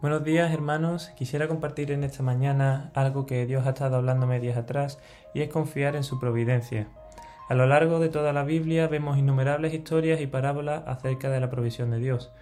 Buenos días hermanos, quisiera compartir en esta mañana algo que Dios ha estado hablándome días atrás y es confiar en su providencia. A lo largo de toda la Biblia vemos innumerables historias y parábolas acerca de la provisión de Dios.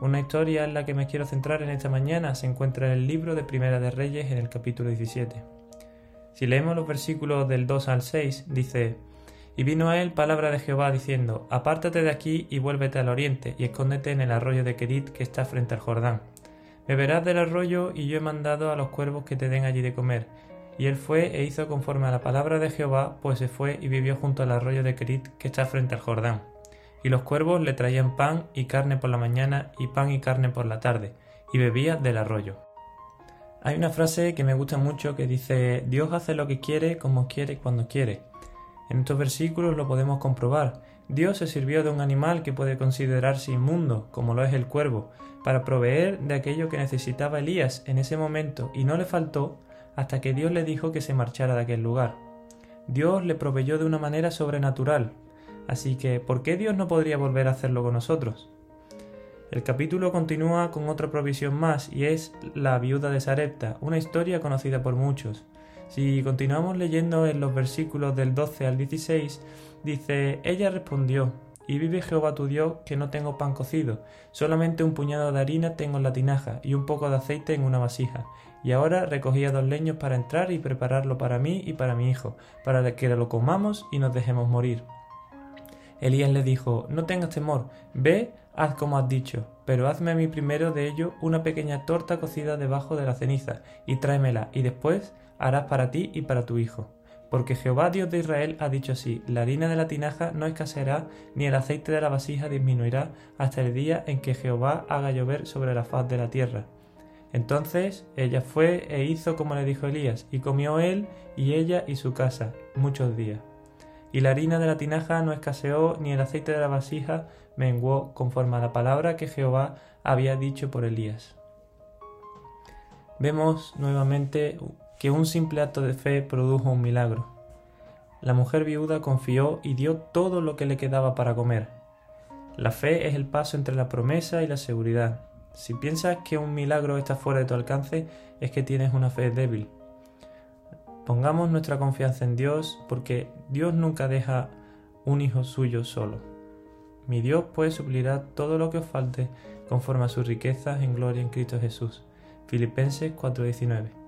Una historia en la que me quiero centrar en esta mañana se encuentra en el libro de Primera de Reyes en el capítulo 17. Si leemos los versículos del 2 al 6, dice, Y vino a él palabra de Jehová diciendo, Apártate de aquí y vuélvete al oriente, y escóndete en el arroyo de Kerit que está frente al Jordán Beberás del arroyo, y yo he mandado a los cuervos que te den allí de comer. Y él fue e hizo conforme a la palabra de Jehová, pues se fue y vivió junto al arroyo de Kerit que está frente al Jordán. Y los cuervos le traían pan y carne por la mañana y pan y carne por la tarde, y bebía del arroyo. Hay una frase que me gusta mucho que dice Dios hace lo que quiere, como quiere, cuando quiere. En estos versículos lo podemos comprobar. Dios se sirvió de un animal que puede considerarse inmundo, como lo es el cuervo, para proveer de aquello que necesitaba Elías en ese momento y no le faltó hasta que Dios le dijo que se marchara de aquel lugar. Dios le proveyó de una manera sobrenatural, así que ¿por qué Dios no podría volver a hacerlo con nosotros? El capítulo continúa con otra provisión más y es la viuda de Sarepta, una historia conocida por muchos. Si continuamos leyendo en los versículos del 12 al 16, dice, ella respondió, y vive Jehová tu Dios que no tengo pan cocido, solamente un puñado de harina tengo en la tinaja y un poco de aceite en una vasija. Y ahora recogía dos leños para entrar y prepararlo para mí y para mi hijo, para que lo comamos y nos dejemos morir. Elías le dijo, No tengas temor, ve, haz como has dicho, pero hazme a mí primero de ello una pequeña torta cocida debajo de la ceniza, y tráemela, y después harás para ti y para tu hijo. Porque Jehová Dios de Israel ha dicho así, la harina de la tinaja no escaseará, ni el aceite de la vasija disminuirá, hasta el día en que Jehová haga llover sobre la faz de la tierra. Entonces ella fue e hizo como le dijo Elías, y comió él y ella y su casa muchos días. Y la harina de la tinaja no escaseó, ni el aceite de la vasija menguó, conforme a la palabra que Jehová había dicho por Elías. Vemos nuevamente que un simple acto de fe produjo un milagro. La mujer viuda confió y dio todo lo que le quedaba para comer. La fe es el paso entre la promesa y la seguridad. Si piensas que un milagro está fuera de tu alcance, es que tienes una fe débil. Pongamos nuestra confianza en Dios porque Dios nunca deja un hijo suyo solo. Mi Dios pues suplirá todo lo que os falte conforme a sus riquezas en gloria en Cristo Jesús. Filipenses 4:19